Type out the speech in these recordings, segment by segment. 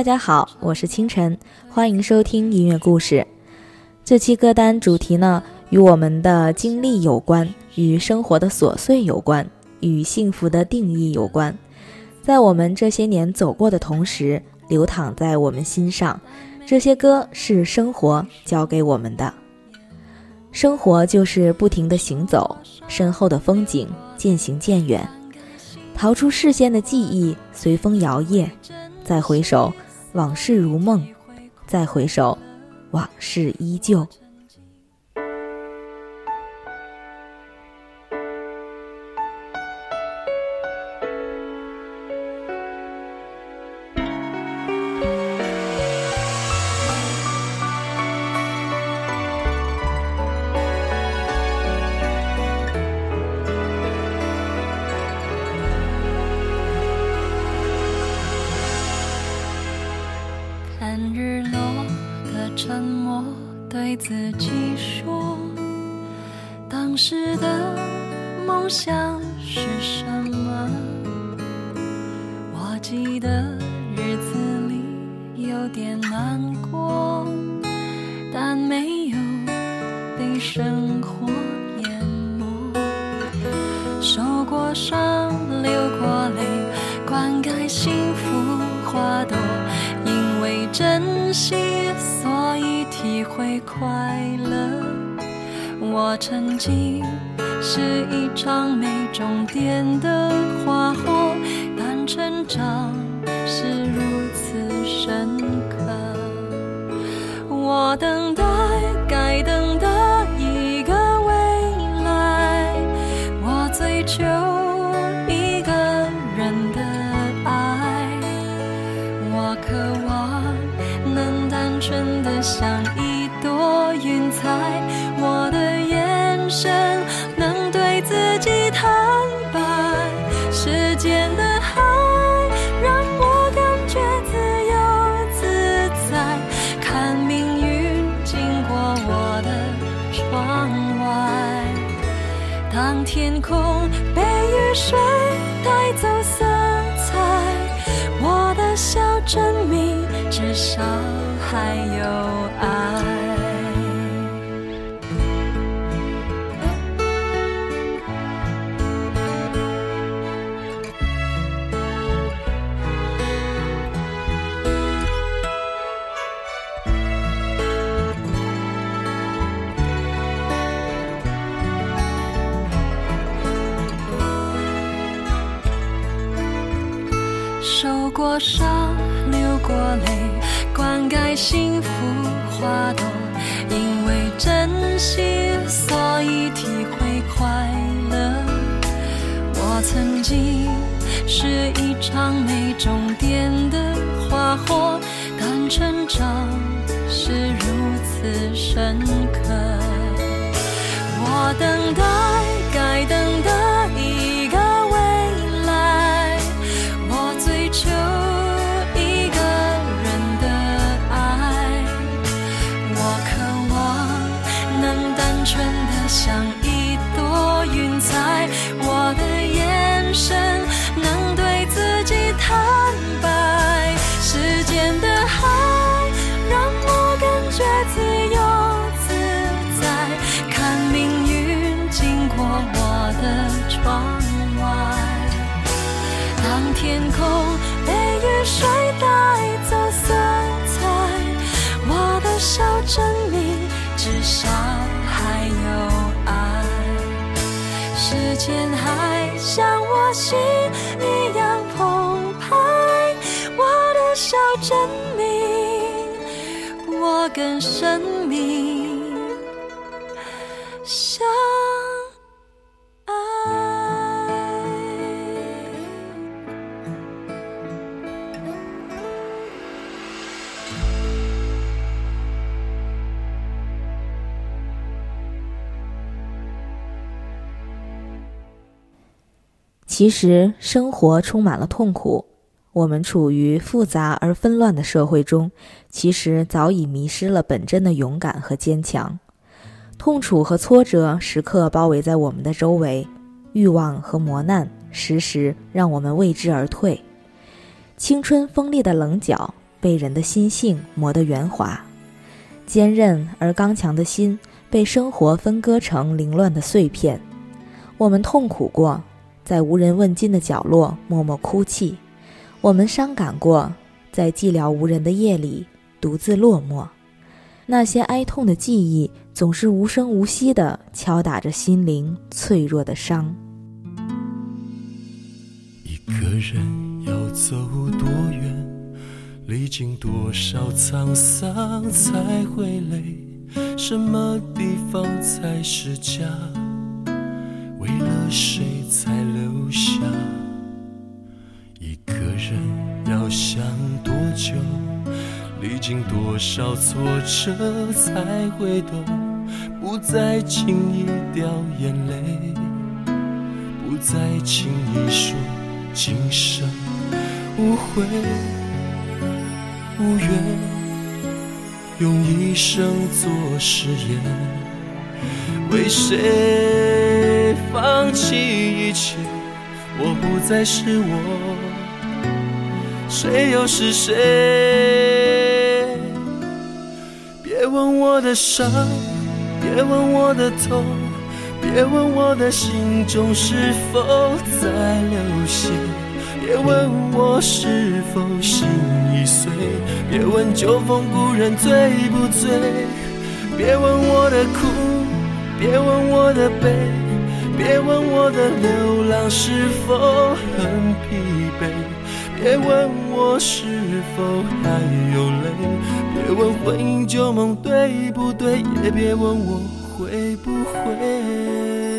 大家好，我是清晨，欢迎收听音乐故事。这期歌单主题呢，与我们的经历有关，与生活的琐碎有关，与幸福的定义有关。在我们这些年走过的同时，流淌在我们心上。这些歌是生活教给我们的。生活就是不停的行走，身后的风景渐行渐远，逃出视线的记忆随风摇曳，再回首，往事如梦；再回首，往事依旧。我曾经是一场没终点的花火，但成长是如此深刻。我等待花朵。因为珍惜，所以体会快乐。我曾经是一场没终点的花火，但成长是如此深刻。我等待该等心一样澎湃，我的笑证明我更神秘其实生活充满了痛苦，我们处于复杂而纷乱的社会中，其实早已迷失了本真的勇敢和坚强。痛楚和挫折时刻包围在我们的周围，欲望和磨难时时让我们为之而退。青春锋利的棱角，被人的心性磨得圆滑，坚韧而刚强的心被生活分割成凌乱的碎片。我们痛苦过，在无人问津的角落默默哭泣；我们伤感过，在寂寥无人的夜里独自落寞。那些哀痛的记忆，总是无声无息地敲打着心灵脆弱的伤。一个人要走多远，历经多少沧桑才会累？什么地方才是家？为了谁才经多少挫折才会懂，不再轻易掉眼泪，不再轻易说今生无悔无怨，用一生做誓言，为谁放弃一切？我不再是我，谁又是谁？别问我的伤，别问我的痛，别问我的心中是否在流血，别问我是否心已碎，别问酒逢故人醉不醉，别问我的苦，别问我的悲，别问我的流浪是否很疲惫。别问我是否还有泪，别问婚姻旧梦对不对，也别问我会不会。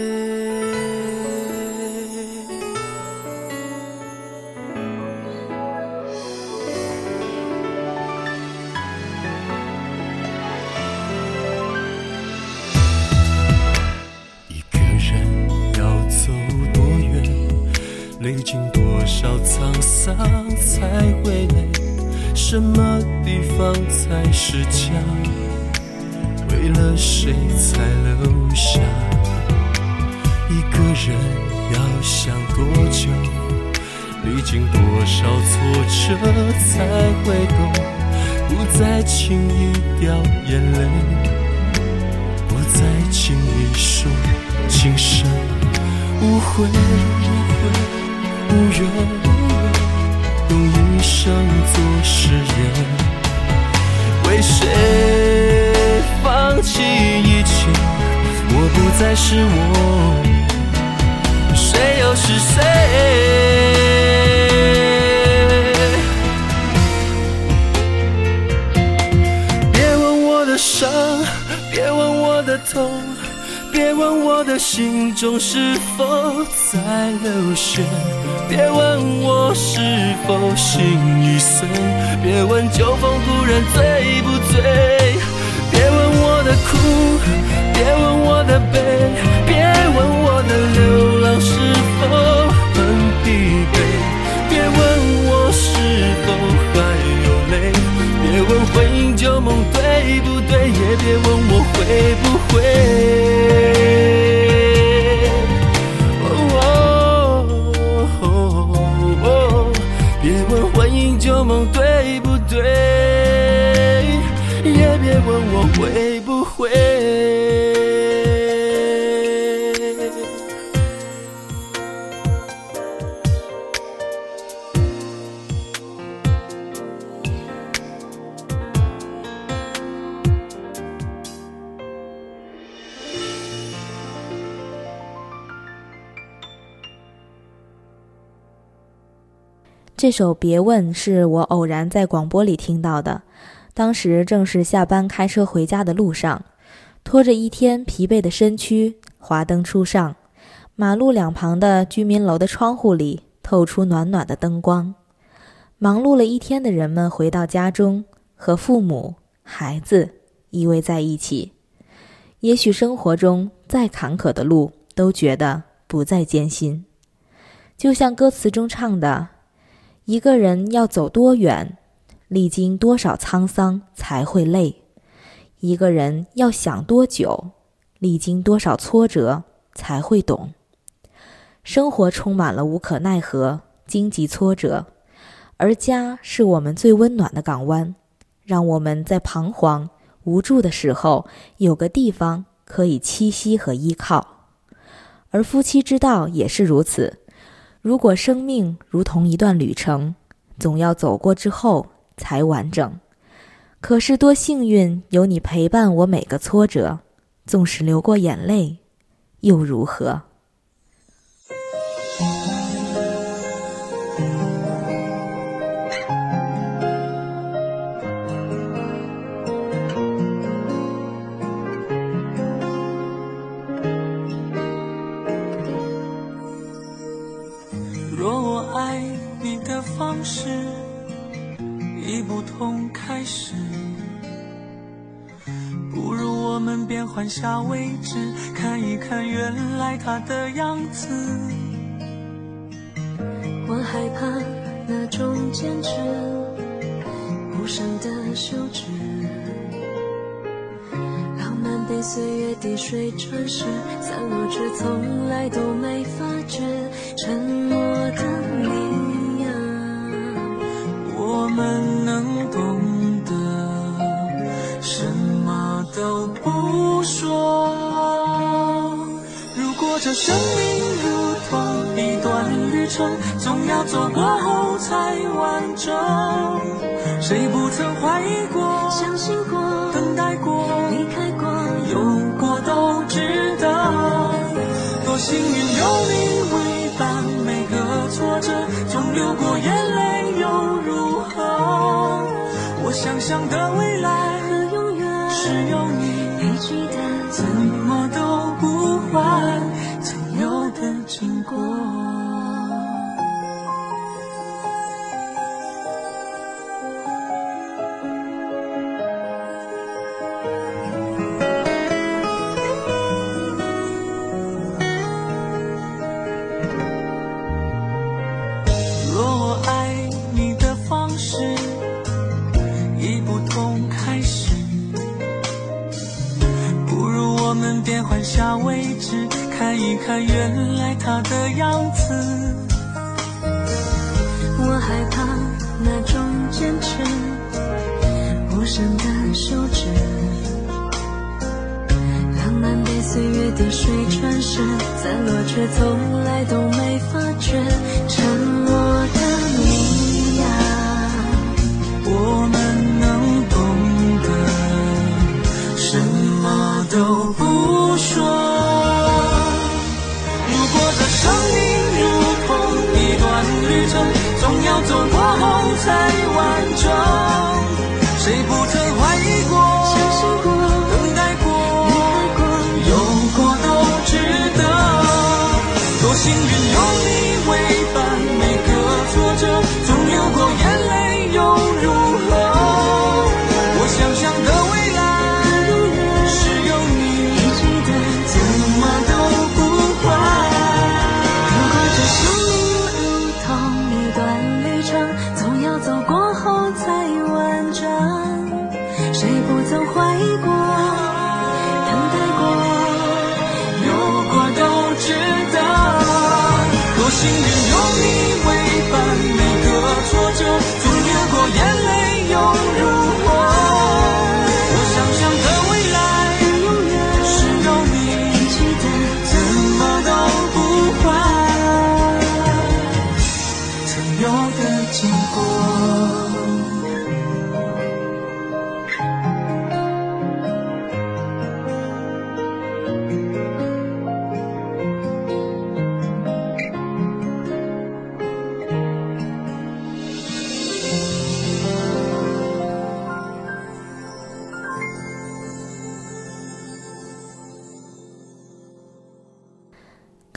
少沧桑才会累？什么地方才是家？为了谁才留下？一个人要想多久？历经多少挫折才会懂？不再轻易掉眼泪，不再轻易说今生无悔无怨，用一生做誓言，为谁放弃一切？我不再是我，谁又是谁？别问我的伤，别问我的痛，别问我的心中是否在流血，别问我是否心已碎，别问酒逢故人醉不醉，别问我的苦，别问我的悲，别问我的流浪是否很疲惫，别问我是否还有泪，别问婚姻旧梦对不对，也别问我会不会。旧梦对不对，也别问我会不会。这首《别问》是我偶然在广播里听到的，当时正是下班开车回家的路上，拖着一天疲惫的身躯，华灯初上，马路两旁的居民楼的窗户里透出暖暖的灯光。忙碌了一天的人们回到家中，和父母、孩子依偎在一起。也许生活中再坎坷的路，都觉得不再艰辛。就像歌词中唱的。一个人要走多远，历经多少沧桑才会累；一个人要想多久，历经多少挫折才会懂。生活充满了无可奈何、荆棘挫折，而家是我们最温暖的港湾，让我们在彷徨无助的时候有个地方可以栖息和依靠。而夫妻之道也是如此。如果生命如同一段旅程，总要走过之后才完整。可是多幸运有你陪伴我每个挫折，纵使流过眼泪，又如何？是已不同开始，不如我们变换下位置，看一看原来他的样子。我害怕那种坚持，无声的休止，浪漫被岁月滴水穿石，散落却从来都没发觉，沉默这生命如同一段旅程，总要走过后才完整。谁不曾怀疑过、相信过，等待过、离开过，有过都值得。多幸运有你为伴，每个挫折，总流过眼泪又如何？我想象的未都不说。如果这生命如同一段旅程，总要走过后才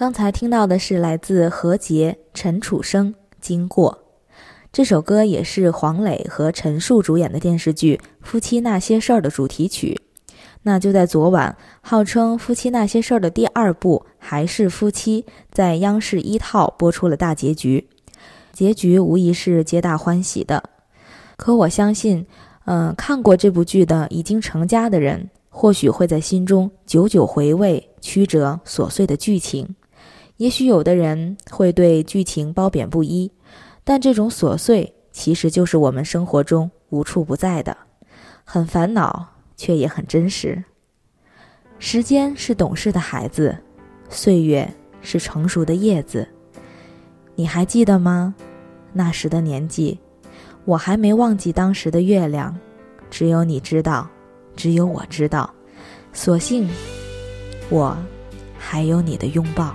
刚才听到的是来自何洁、陈楚生《经过》这首歌，也是黄磊和陈数主演的电视剧《夫妻那些事儿》的主题曲。那就在昨晚，号称《夫妻那些事儿》的第二部《还是夫妻》在央视一套播出了大结局，结局无疑是皆大欢喜的。可我相信，嗯、看过这部剧的已经成家的人，或许会在心中久久回味曲折琐碎的剧情。也许有的人会对剧情褒贬不一，但这种琐碎其实就是我们生活中无处不在的，很烦恼，却也很真实。时间是懂事的孩子，岁月是成熟的叶子。你还记得吗？那时的年纪，我还没忘记当时的月亮。只有你知道，只有我知道。所幸，我还有你的拥抱。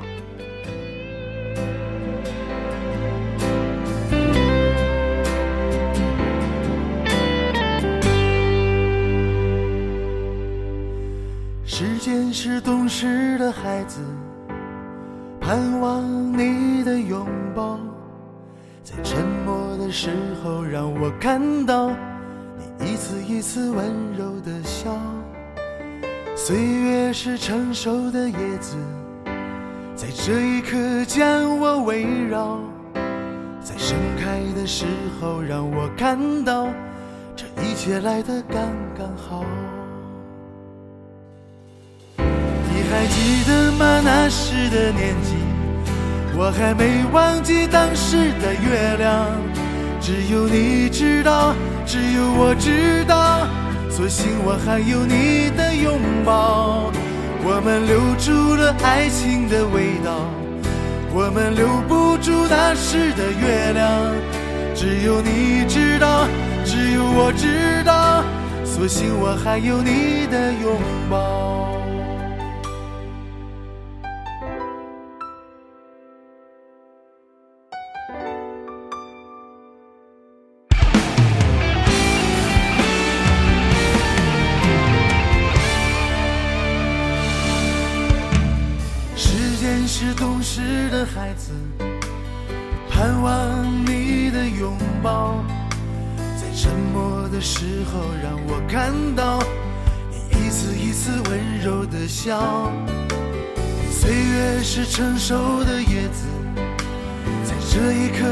是懂事的孩子，盼望你的拥抱，在沉默的时候让我看到你一次一次温柔的笑。岁月是成熟的叶子，在这一刻将我围绕，在盛开的时候让我看到这一切来得刚刚好。还记得吗？那时的年纪，我还没忘记当时的月亮。只有你知道，只有我知道，所幸我还有你的拥抱。我们留住了爱情的味道，我们留不住那时的月亮。只有你知道，只有我知道，所幸我还有你的拥抱。懂事的孩子，盼望你的拥抱，在沉默的时候让我看到你一次一次温柔的笑。岁月是成熟的叶子，在这一刻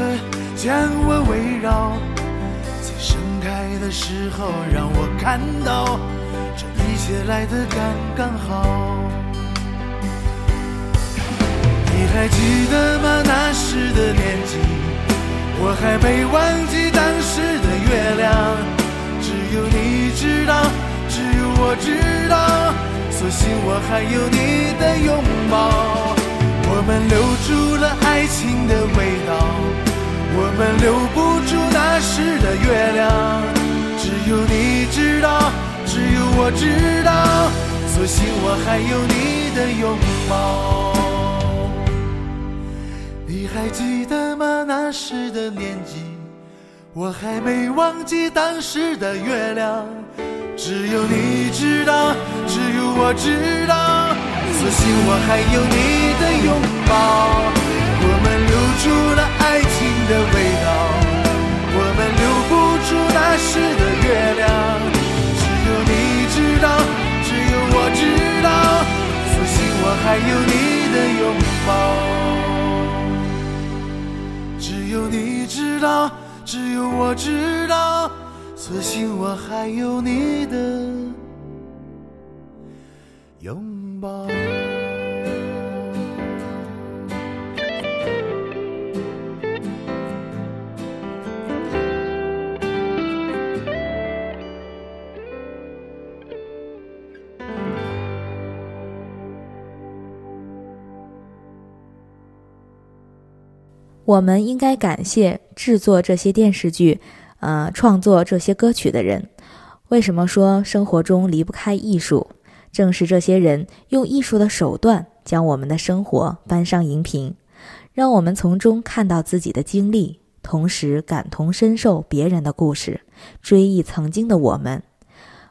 将我围绕，在盛开的时候让我看到这一切来得刚刚好。还记得吗？那时的年纪，我还没忘记当时的月亮。只有你知道，只有我知道，所幸我还有你的拥抱。我们留住了爱情的味道，我们留不住那时的月亮。只有你知道，只有我知道，所幸我还有你的拥抱。你还记得吗？那时的年纪，我还没忘记当时的月亮。只有你知道，只有我知道，所幸我还有你的拥抱。我们留住了爱情的味道，我们留不住那时的月亮。只有你知道，只有我知道，所幸我还有你的拥抱。只有你知道，只有我知道，所幸我还有你的拥抱。我们应该感谢制作这些电视剧，呃，创作这些歌曲的人。为什么说生活中离不开艺术？正是这些人用艺术的手段，将我们的生活搬上荧屏，让我们从中看到自己的经历，同时感同身受别人的故事，追忆曾经的我们。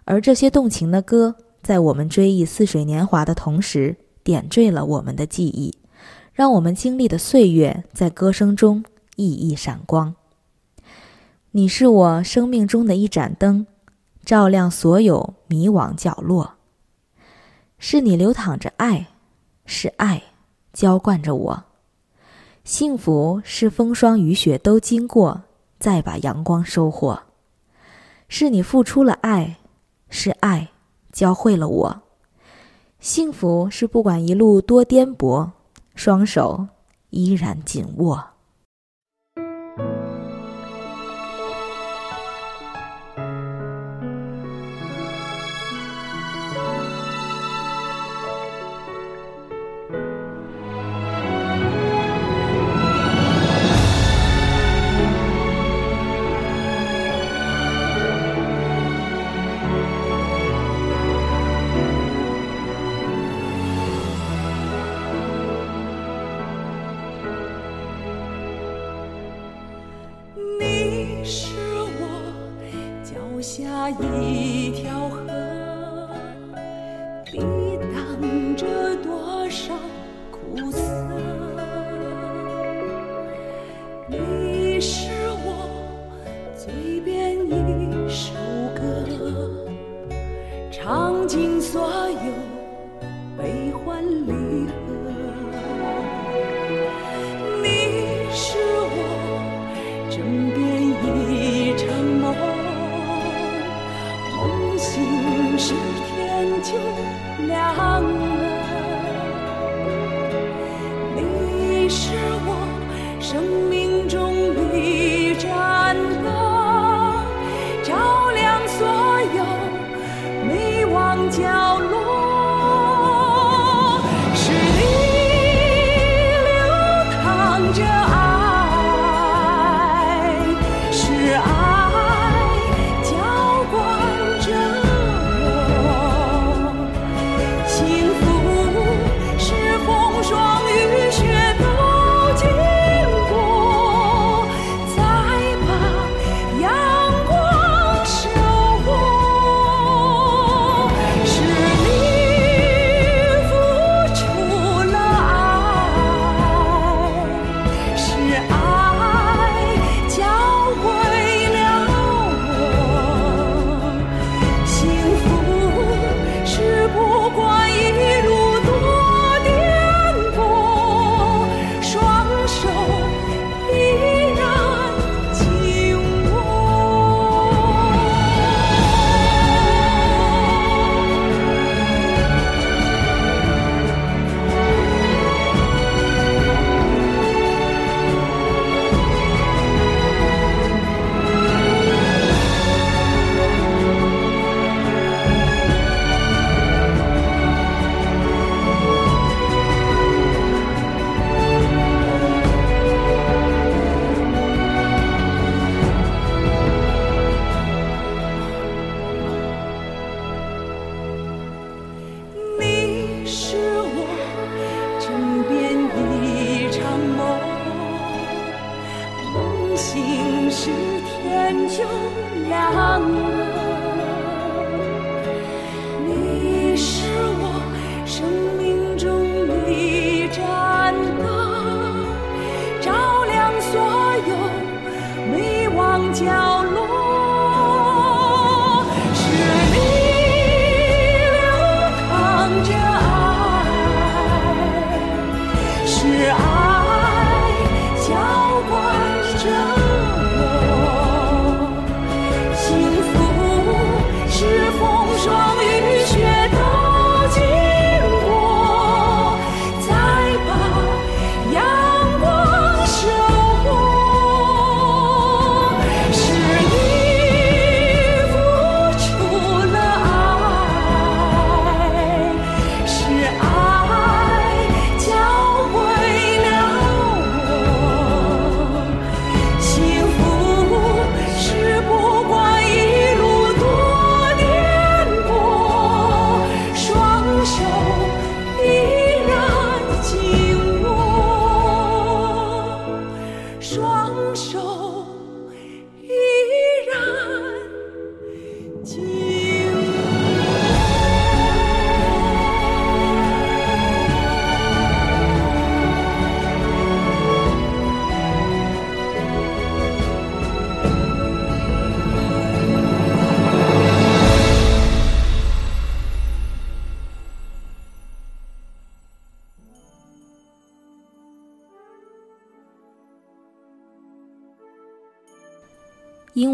而这些动情的歌，在我们追忆似水年华的同时，点缀了我们的记忆。让我们经历的岁月在歌声中熠熠闪光。你是我生命中的一盏灯，照亮所有迷惘角落。是你流淌着爱，是爱浇灌着我。幸福是风霜雨雪都经过，再把阳光收获。是你付出了爱，是爱教会了我。幸福是不管一路多颠簸。双手依然紧握。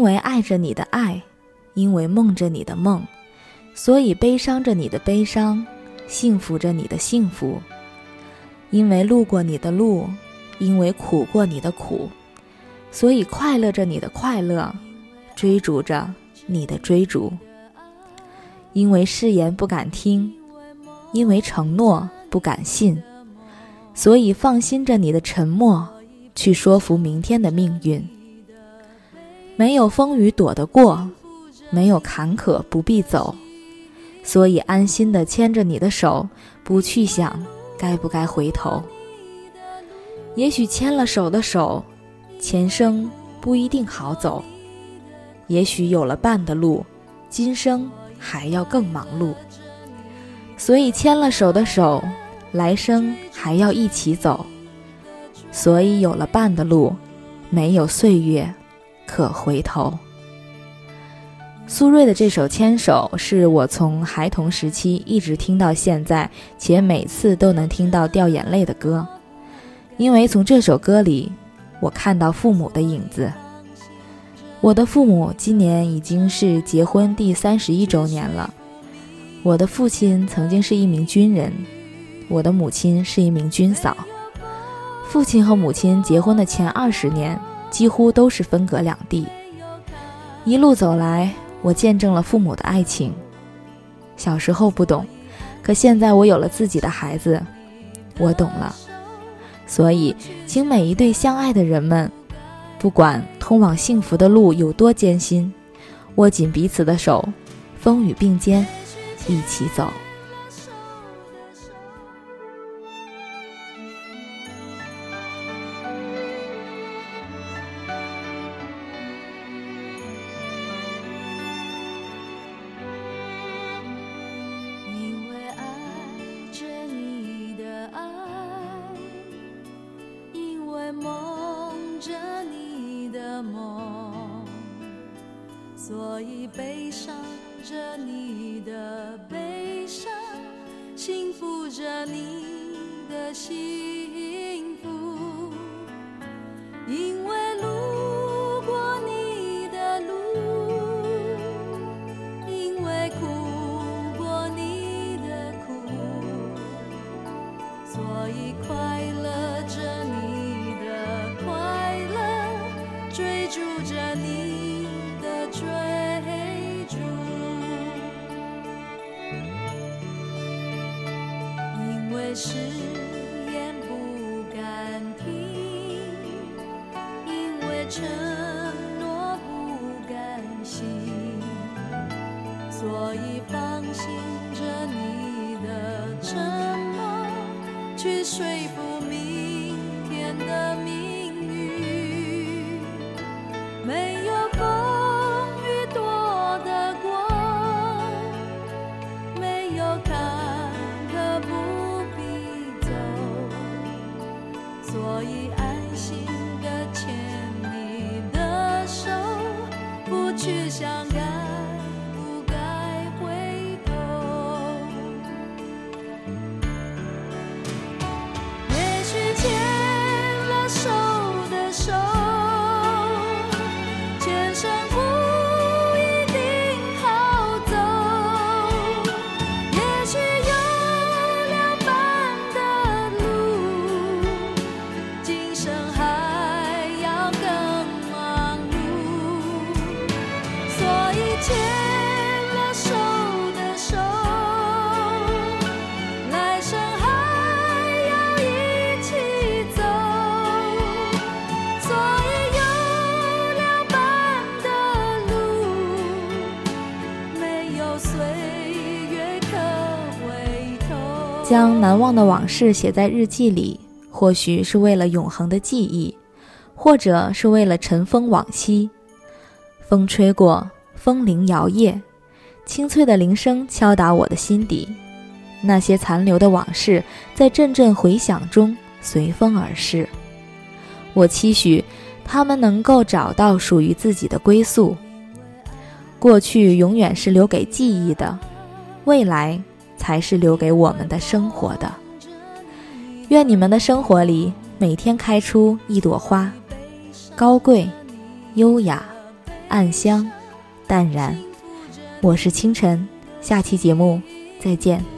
因为爱着你的爱，因为梦着你的梦，所以悲伤着你的悲伤，幸福着你的幸福。因为路过你的路，因为苦过你的苦，所以快乐着你的快乐，追逐着你的追逐。因为誓言不敢听，因为承诺不敢信，所以放心着你的沉默，去说服明天的命运。没有风雨躲得过，没有坎坷不必走，所以安心的牵着你的手，不去想该不该回头。也许牵了手的手，前生不一定好走；也许有了伴的路，今生还要更忙碌。所以牵了手的手，来生还要一起走。所以有了伴的路，没有岁月可回头。苏芮的这首《牵手》是我从孩童时期一直听到现在，且每次都能听到掉眼泪的歌，因为从这首歌里，我看到父母的影子。我的父母今年已经是结婚第三十一周年了。我的父亲曾经是一名军人，我的母亲是一名军嫂。父亲和母亲结婚的前二十年，几乎都是分隔两地。一路走来，我见证了父母的爱情。小时候不懂，可现在我有了自己的孩子，我懂了。所以，请每一对相爱的人们，不管通往幸福的路有多艰辛，握紧彼此的手，风雨并肩，一起走。着你的心。所以安心。将难忘的往事写在日记里，或许是为了永恒的记忆，或者是为了尘封往昔。风吹过，风铃摇曳，清脆的铃声敲打我的心底。那些残留的往事，在阵阵回响中随风而逝。我期许他们能够找到属于自己的归宿。过去永远是留给记忆的，未来。才是留给我们的生活的。愿你们的生活里每天开出一朵花，高贵、优雅、暗香、淡然。我是清晨，下期节目再见。